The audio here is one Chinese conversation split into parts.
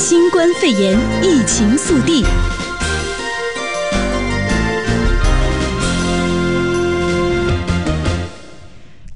新冠肺炎疫情速递。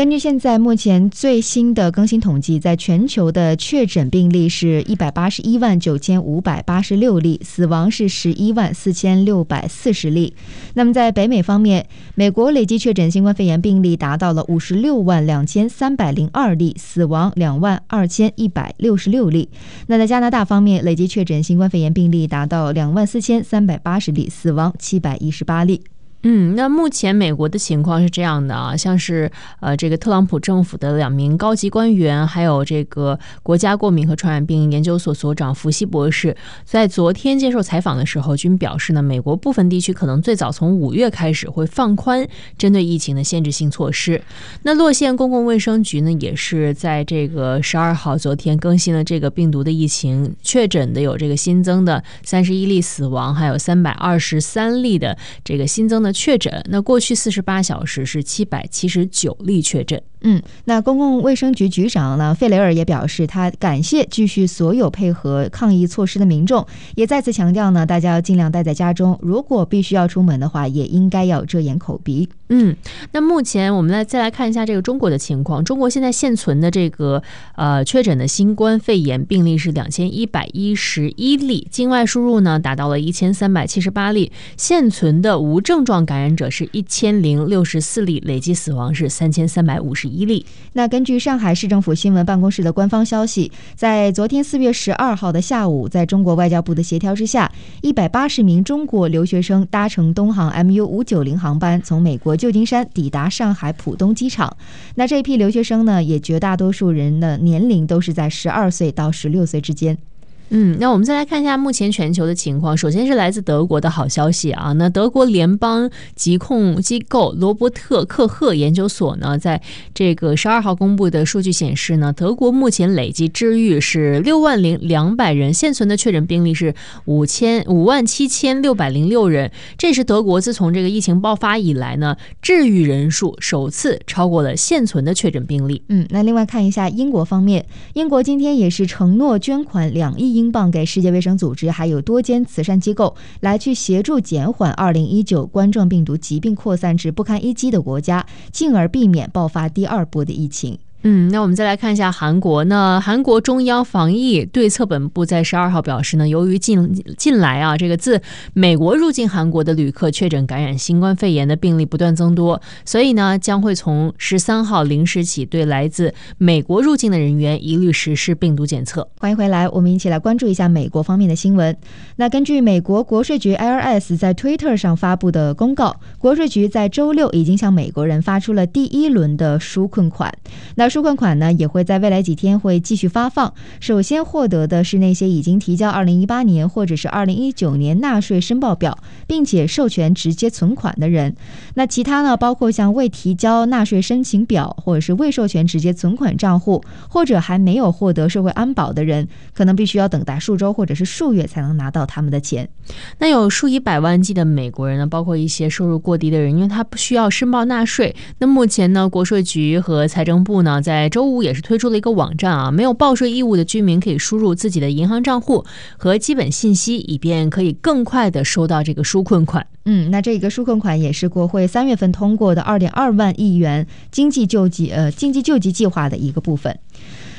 根据现在目前最新的更新统计，在全球的确诊病例是一百八十一万九千五百八十六例，死亡是十一万四千六百四十例。那么在北美方面，美国累计确诊新冠肺炎病例达到了五十六万两千三百零二例，死亡两万二千一百六十六例。那在加拿大方面，累计确诊新冠肺炎病例达到两万四千三百八十例，死亡七百一十八例。嗯，那目前美国的情况是这样的啊，像是呃这个特朗普政府的两名高级官员，还有这个国家过敏和传染病研究所所长福西博士，在昨天接受采访的时候，均表示呢，美国部分地区可能最早从五月开始会放宽针对疫情的限制性措施。那洛县公共卫生局呢，也是在这个十二号昨天更新了这个病毒的疫情确诊的有这个新增的三十一例死亡，还有三百二十三例的这个新增的。确诊，那过去四十八小时是七百七十九例确诊。嗯，那公共卫生局局长呢，费雷尔也表示，他感谢继续所有配合抗疫措施的民众，也再次强调呢，大家要尽量待在家中，如果必须要出门的话，也应该要遮掩口鼻。嗯，那目前我们来再来看一下这个中国的情况。中国现在现存的这个呃确诊的新冠肺炎病例是两千一百一十一例，境外输入呢达到了一千三百七十八例，现存的无症状感染者是一千零六十四例，累计死亡是三千三百五十一例。那根据上海市政府新闻办公室的官方消息，在昨天四月十二号的下午，在中国外交部的协调之下，一百八十名中国留学生搭乘东航 MU 五九零航班从美国旧金山抵达上海浦东机场。那这批留学生呢，也绝大多数人的年龄都是在十二岁到十六岁之间。嗯，那我们再来看一下目前全球的情况。首先是来自德国的好消息啊，那德国联邦疾控机构罗伯特克赫研究所呢，在这个十二号公布的数据显示呢，德国目前累计治愈是六万零两百人，现存的确诊病例是五千五万七千六百零六人。这是德国自从这个疫情爆发以来呢，治愈人数首次超过了现存的确诊病例。嗯，那另外看一下英国方面，英国今天也是承诺捐款两亿英。英镑给世界卫生组织还有多间慈善机构来去协助减缓二零一九冠状病毒疾病扩散至不堪一击的国家，进而避免爆发第二波的疫情。嗯，那我们再来看一下韩国呢。韩国中央防疫对策本部在十二号表示呢，由于近近来啊，这个自美国入境韩国的旅客确诊感染新冠肺炎的病例不断增多，所以呢，将会从十三号零时起，对来自美国入境的人员一律实施病毒检测。欢迎回来，我们一起来关注一下美国方面的新闻。那根据美国国税局 IRS 在 Twitter 上发布的公告，国税局在周六已经向美国人发出了第一轮的纾困款。那纾困款呢，也会在未来几天会继续发放。首先获得的是那些已经提交二零一八年或者是二零一九年纳税申报表，并且授权直接存款的人。那其他呢，包括像未提交纳税申请表，或者是未授权直接存款账户，或者还没有获得社会安保的人，可能必须要等待数周或者是数月才能拿到他们的钱。那有数以百万计的美国人呢，包括一些收入过低的人，因为他不需要申报纳税。那目前呢，国税局和财政部呢，在周五也是推出了一个网站啊，没有报税义务的居民可以输入自己的银行账户和基本信息，以便可以更快的收到这个纾困款。嗯，那这个纾困款也是国会三月份通过的二点二万亿元经济救济呃经济救济计划的一个部分。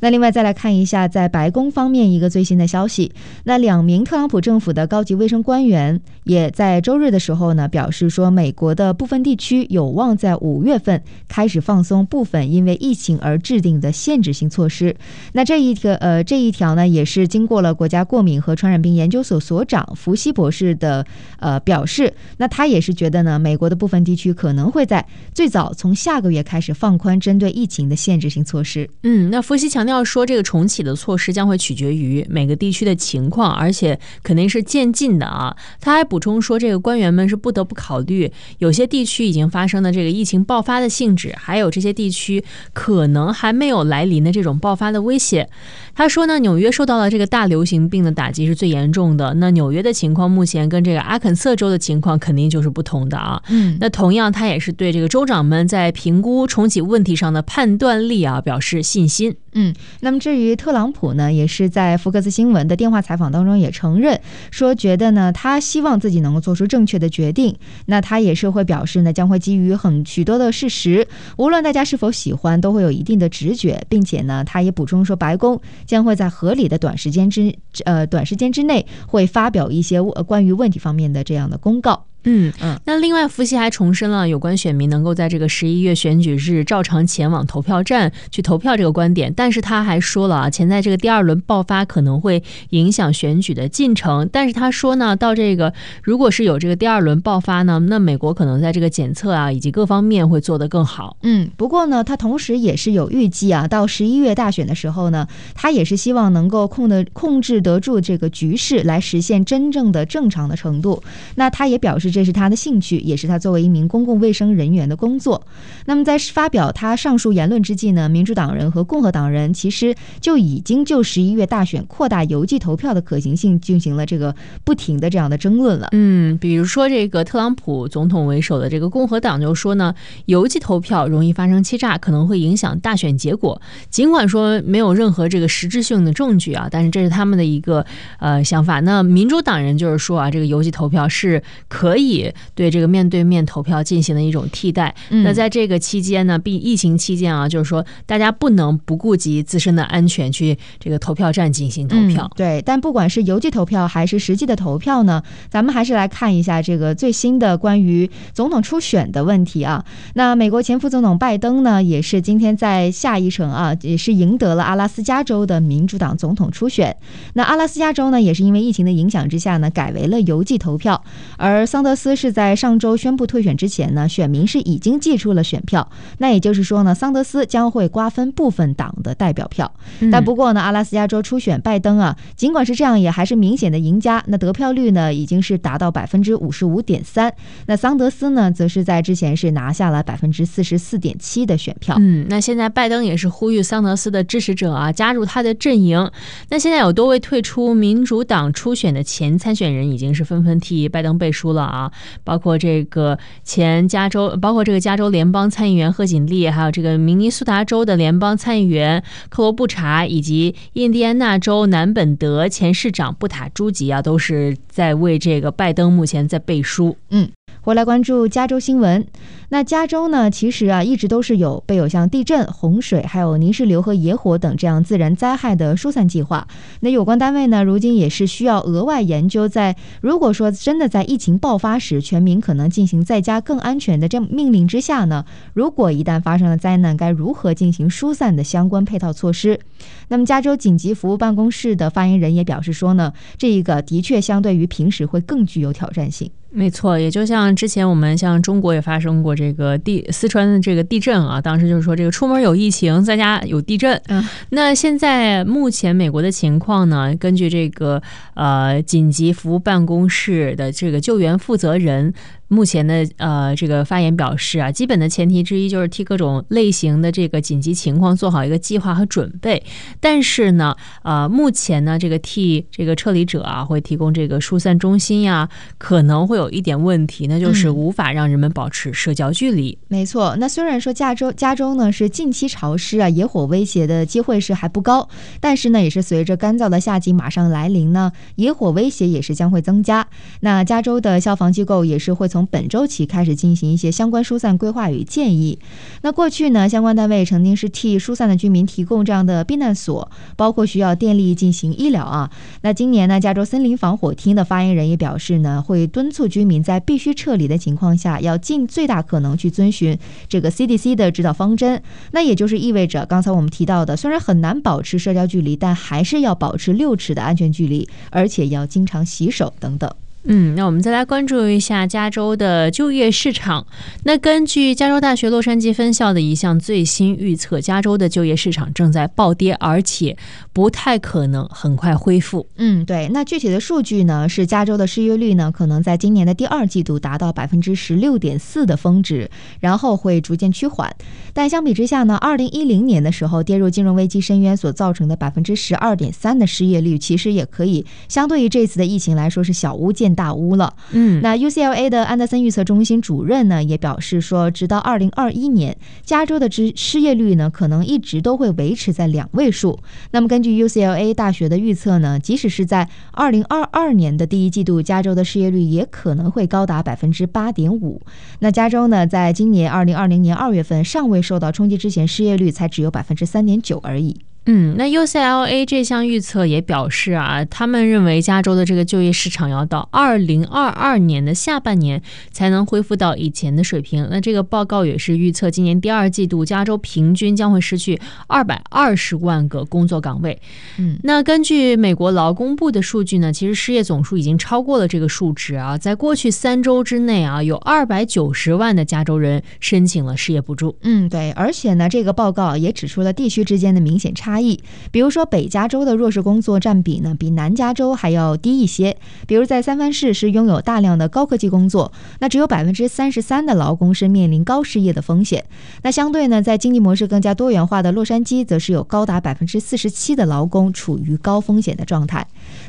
那另外再来看一下，在白宫方面一个最新的消息，那两名特朗普政府的高级卫生官员也在周日的时候呢，表示说，美国的部分地区有望在五月份开始放松部分因为疫情而制定的限制性措施。那这一个呃这一条呢，也是经过了国家过敏和传染病研究所所长福西博士的呃表示，那他也是觉得呢，美国的部分地区可能会在最早从下个月开始放宽针对疫情的限制性措施。嗯，那福西强。要说这个重启的措施将会取决于每个地区的情况，而且肯定是渐进的啊。他还补充说，这个官员们是不得不考虑有些地区已经发生的这个疫情爆发的性质，还有这些地区可能还没有来临的这种爆发的威胁。他说呢，纽约受到了这个大流行病的打击是最严重的。那纽约的情况目前跟这个阿肯色州的情况肯定就是不同的啊。嗯，那同样他也是对这个州长们在评估重启问题上的判断力啊表示信心。嗯。那么至于特朗普呢，也是在福克斯新闻的电话采访当中也承认说，觉得呢，他希望自己能够做出正确的决定。那他也是会表示呢，将会基于很许多的事实，无论大家是否喜欢，都会有一定的直觉，并且呢，他也补充说，白宫将会在合理的短时间之呃短时间之内会发表一些关于问题方面的这样的公告。嗯嗯，那另外，福奇还重申了有关选民能够在这个十一月选举日照常前往投票站去投票这个观点，但是他还说了啊，潜在这个第二轮爆发可能会影响选举的进程。但是他说呢，到这个如果是有这个第二轮爆发呢，那美国可能在这个检测啊以及各方面会做得更好。嗯，不过呢，他同时也是有预计啊，到十一月大选的时候呢，他也是希望能够控的控制得住这个局势，来实现真正的正常的程度。那他也表示。这是他的兴趣，也是他作为一名公共卫生人员的工作。那么，在发表他上述言论之际呢，民主党人和共和党人其实就已经就十一月大选扩大邮寄投票的可行性进行了这个不停的这样的争论了。嗯，比如说这个特朗普总统为首的这个共和党就说呢，邮寄投票容易发生欺诈，可能会影响大选结果。尽管说没有任何这个实质性的证据啊，但是这是他们的一个呃想法。那民主党人就是说啊，这个邮寄投票是可以。对这个面对面投票进行了一种替代。那在这个期间呢，并疫情期间啊，就是说大家不能不顾及自身的安全去这个投票站进行投票。嗯、对，但不管是邮寄投票还是实际的投票呢，咱们还是来看一下这个最新的关于总统初选的问题啊。那美国前副总统拜登呢，也是今天在下一城啊，也是赢得了阿拉斯加州的民主党总统初选。那阿拉斯加州呢，也是因为疫情的影响之下呢，改为了邮寄投票，而桑德斯是在上周宣布退选之前呢，选民是已经寄出了选票。那也就是说呢，桑德斯将会瓜分部分党的代表票。但不过呢，阿拉斯加州初选拜登啊，尽管是这样，也还是明显的赢家。那得票率呢，已经是达到百分之五十五点三。那桑德斯呢，则是在之前是拿下了百分之四十四点七的选票。嗯，那现在拜登也是呼吁桑德斯的支持者啊，加入他的阵营。那现在有多位退出民主党初选的前参选人，已经是纷纷替拜登背书了啊。啊包括这个前加州，包括这个加州联邦参议员贺锦丽，还有这个明尼苏达州的联邦参议员克罗布查，以及印第安纳州南本德前市长布塔朱吉啊，都是在为这个拜登目前在背书。嗯。回来关注加州新闻。那加州呢，其实啊，一直都是有备有像地震、洪水、还有泥石流和野火等这样自然灾害的疏散计划。那有关单位呢，如今也是需要额外研究，在如果说真的在疫情爆发时，全民可能进行在家更安全的这命令之下呢，如果一旦发生了灾难，该如何进行疏散的相关配套措施。那么，加州紧急服务办公室的发言人也表示说呢，这一个的确相对于平时会更具有挑战性。没错，也就像之前我们像中国也发生过这个地四川的这个地震啊，当时就是说这个出门有疫情，在家有地震。嗯，那现在目前美国的情况呢，根据这个呃紧急服务办公室的这个救援负责人。目前的呃这个发言表示啊，基本的前提之一就是替各种类型的这个紧急情况做好一个计划和准备。但是呢，呃，目前呢，这个替这个撤离者啊，会提供这个疏散中心呀，可能会有一点问题，那就是无法让人们保持社交距离。嗯，没错，那虽然说加州加州呢是近期潮湿啊，野火威胁的机会是还不高，但是呢，也是随着干燥的夏季马上来临呢，野火威胁也是将会增加。那加州的消防机构也是会从从本周起开始进行一些相关疏散规划与建议。那过去呢，相关单位曾经是替疏散的居民提供这样的避难所，包括需要电力进行医疗啊。那今年呢，加州森林防火厅的发言人也表示呢，会敦促居民在必须撤离的情况下，要尽最大可能去遵循这个 CDC 的指导方针。那也就是意味着，刚才我们提到的，虽然很难保持社交距离，但还是要保持六尺的安全距离，而且要经常洗手等等。嗯，那我们再来关注一下加州的就业市场。那根据加州大学洛杉矶分校的一项最新预测，加州的就业市场正在暴跌，而且不太可能很快恢复。嗯，对。那具体的数据呢，是加州的失业率呢，可能在今年的第二季度达到百分之十六点四的峰值，然后会逐渐趋缓。但相比之下呢，二零一零年的时候跌入金融危机深渊所造成的百分之十二点三的失业率，其实也可以相对于这次的疫情来说是小巫见大屋了。嗯，那 UCLA 的安德森预测中心主任呢也表示说，直到二零二一年，加州的失失业率呢可能一直都会维持在两位数。那么根据 UCLA 大学的预测呢，即使是在二零二二年的第一季度，加州的失业率也可能会高达百分之八点五。那加州呢，在今年二零二零年二月份尚未受到冲击之前，失业率才只有百分之三点九而已。嗯，那 UCLA 这项预测也表示啊，他们认为加州的这个就业市场要到二零二二年的下半年才能恢复到以前的水平。那这个报告也是预测，今年第二季度加州平均将会失去二百二十万个工作岗位。嗯，那根据美国劳工部的数据呢，其实失业总数已经超过了这个数值啊，在过去三周之内啊，有二百九十万的加州人申请了失业补助。嗯，对，而且呢，这个报告也指出了地区之间的明显差异。差异，比如说北加州的弱势工作占比呢，比南加州还要低一些。比如在三藩市是拥有大量的高科技工作，那只有百分之三十三的劳工是面临高失业的风险。那相对呢，在经济模式更加多元化的洛杉矶，则是有高达百分之四十七的劳工处于高风险的状态。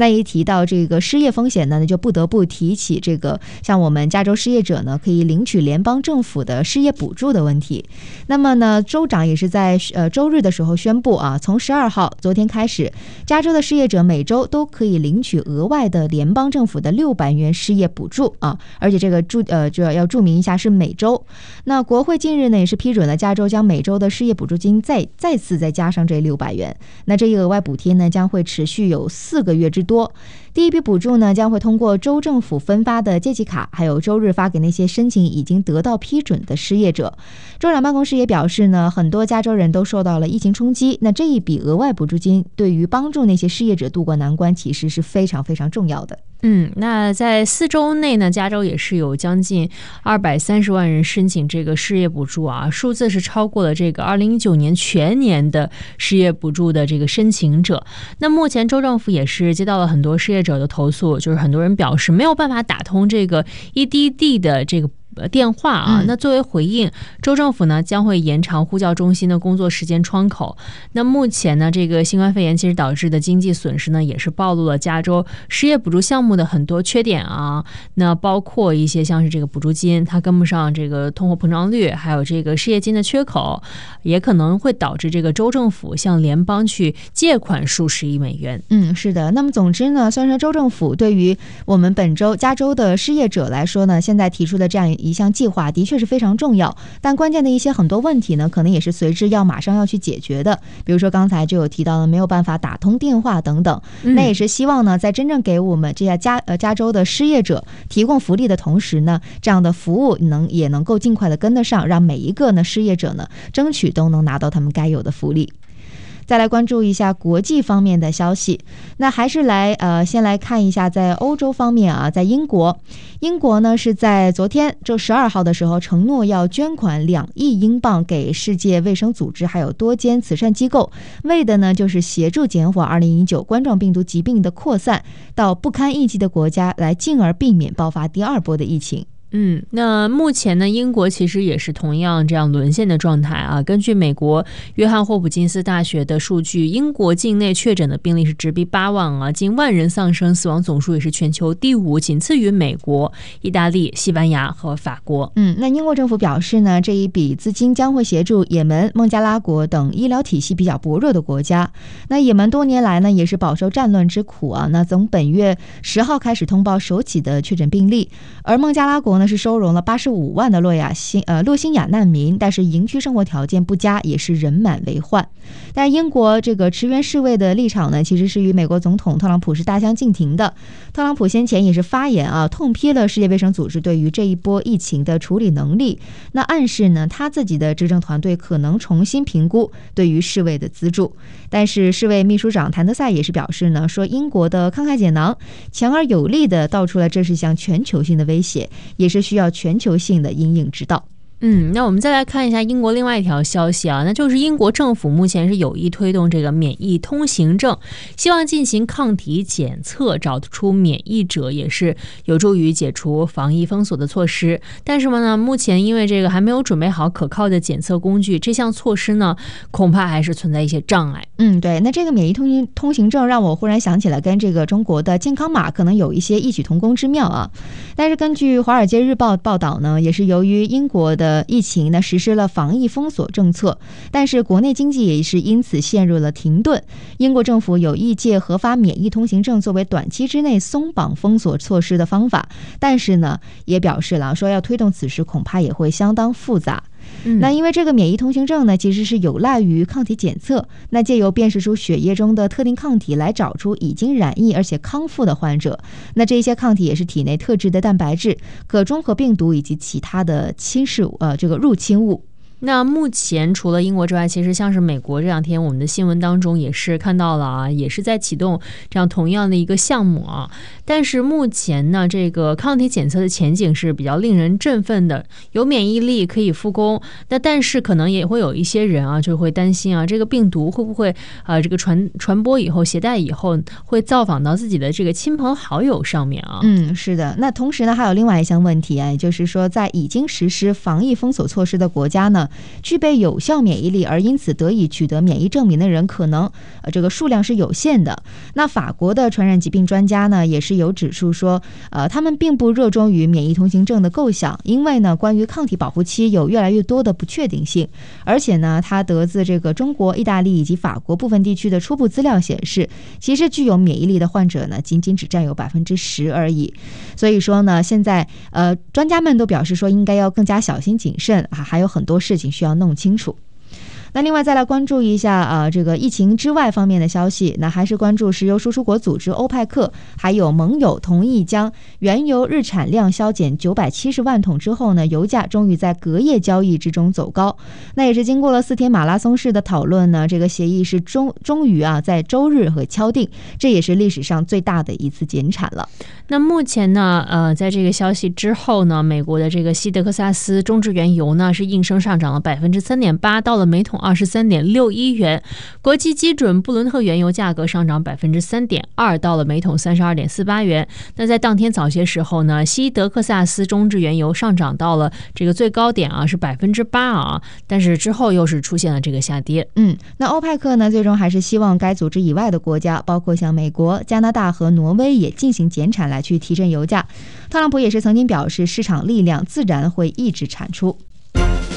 那一提到这个失业风险呢，那就不得不提起这个像我们加州失业者呢，可以领取联邦政府的失业补助的问题。那么呢，州长也是在呃周日的时候宣布啊，从十二号昨天开始，加州的失业者每周都可以领取额外的联邦政府的六百元失业补助啊，而且这个注呃就要要注明一下是每周。那国会近日呢也是批准了加州将每周的失业补助金再再次再加上这六百元。那这一额外补贴呢将会持续有四个月之多。第一笔补助呢，将会通过州政府分发的借记卡，还有周日发给那些申请已经得到批准的失业者。州长办公室也表示呢，很多加州人都受到了疫情冲击，那这一笔额外补助金对于帮助那些失业者渡过难关，其实是非常非常重要的。嗯，那在四周内呢，加州也是有将近二百三十万人申请这个失业补助啊，数字是超过了这个二零一九年全年的失业补助的这个申请者。那目前州政府也是接到了很多失业者的投诉，就是很多人表示没有办法打通这个 EDD 的这个。呃，电话啊，那作为回应，州政府呢将会延长呼叫中心的工作时间窗口。那目前呢，这个新冠肺炎其实导致的经济损失呢，也是暴露了加州失业补助项目的很多缺点啊。那包括一些像是这个补助金它跟不上这个通货膨胀率，还有这个失业金的缺口，也可能会导致这个州政府向联邦去借款数十亿美元。嗯，是的。那么总之呢，虽然说州政府对于我们本周加州的失业者来说呢，现在提出的这样一项计划的确是非常重要，但关键的一些很多问题呢，可能也是随之要马上要去解决的。比如说刚才就有提到了没有办法打通电话等等，那也是希望呢，在真正给我们这些加呃加州的失业者提供福利的同时呢，这样的服务能也能够尽快的跟得上，让每一个呢失业者呢争取都能拿到他们该有的福利。再来关注一下国际方面的消息，那还是来呃，先来看一下在欧洲方面啊，在英国，英国呢是在昨天就十二号的时候承诺要捐款两亿英镑给世界卫生组织还有多间慈善机构，为的呢就是协助减缓二零一九冠状病毒疾病的扩散到不堪一击的国家，来进而避免爆发第二波的疫情。嗯，那目前呢，英国其实也是同样这样沦陷的状态啊。根据美国约翰霍普金斯大学的数据，英国境内确诊的病例是直逼八万啊，近万人丧生，死亡总数也是全球第五，仅次于美国、意大利、西班牙和法国。嗯，那英国政府表示呢，这一笔资金将会协助也门、孟加拉国等医疗体系比较薄弱的国家。那也门多年来呢，也是饱受战乱之苦啊。那从本月十号开始通报首起的确诊病例，而孟加拉国。那是收容了八十五万的洛亚新呃洛新亚难民，但是营区生活条件不佳，也是人满为患。但英国这个驰援世卫的立场呢，其实是与美国总统特朗普是大相径庭的。特朗普先前也是发言啊，痛批了世界卫生组织对于这一波疫情的处理能力，那暗示呢他自己的执政团队可能重新评估对于世卫的资助。但是世卫秘书长谭德赛也是表示呢，说英国的慷慨解囊强而有力的道出了这是一项全球性的威胁，也是需要全球性的因应之道。嗯，那我们再来看一下英国另外一条消息啊，那就是英国政府目前是有意推动这个免疫通行证，希望进行抗体检测，找出免疫者，也是有助于解除防疫封锁的措施。但是呢，目前因为这个还没有准备好可靠的检测工具，这项措施呢，恐怕还是存在一些障碍。嗯，对，那这个免疫通行通行证让我忽然想起来，跟这个中国的健康码可能有一些异曲同工之妙啊。但是根据《华尔街日报》报道呢，也是由于英国的疫情呢，实施了防疫封锁政策，但是国内经济也是因此陷入了停顿。英国政府有意借核发免疫通行证作为短期之内松绑封锁措施的方法，但是呢，也表示了说要推动此事恐怕也会相当复杂。那因为这个免疫通行证呢，其实是有赖于抗体检测，那借由辨识出血液中的特定抗体来找出已经染疫而且康复的患者，那这些抗体也是体内特制的蛋白质，可中和病毒以及其他的侵蚀，呃，这个入侵物。那目前除了英国之外，其实像是美国这两天我们的新闻当中也是看到了啊，也是在启动这样同样的一个项目啊。但是目前呢，这个抗体检测的前景是比较令人振奋的，有免疫力可以复工。那但是可能也会有一些人啊，就会担心啊，这个病毒会不会啊，这个传传播以后携带以后会造访到自己的这个亲朋好友上面啊？嗯，是的。那同时呢，还有另外一项问题啊，也就是说，在已经实施防疫封锁措施的国家呢。具备有效免疫力而因此得以取得免疫证明的人，可能呃这个数量是有限的。那法国的传染疾病专家呢，也是有指出说，呃，他们并不热衷于免疫通行证的构想，因为呢，关于抗体保护期有越来越多的不确定性，而且呢，他得自这个中国、意大利以及法国部分地区的初步资料显示，其实具有免疫力的患者呢，仅仅只占有百分之十而已。所以说呢，现在呃，专家们都表示说，应该要更加小心谨慎啊，还有很多事需要弄清楚。那另外再来关注一下啊，这个疫情之外方面的消息，那还是关注石油输出国组织欧派克还有盟友同意将原油日产量削减九百七十万桶之后呢，油价终于在隔夜交易之中走高。那也是经过了四天马拉松式的讨论呢，这个协议是终终于啊在周日和敲定，这也是历史上最大的一次减产了。那目前呢，呃，在这个消息之后呢，美国的这个西德克萨斯中质原油呢是应声上涨了百分之三点八，到了每桶。二十三点六一元，国际基准布伦特原油价格上涨百分之三点二，到了每桶三十二点四八元。那在当天早些时候呢，西德克萨斯中质原油上涨到了这个最高点啊，是百分之八啊，但是之后又是出现了这个下跌。嗯，那欧派克呢，最终还是希望该组织以外的国家，包括像美国、加拿大和挪威也进行减产，来去提振油价。特朗普也是曾经表示，市场力量自然会抑制产出。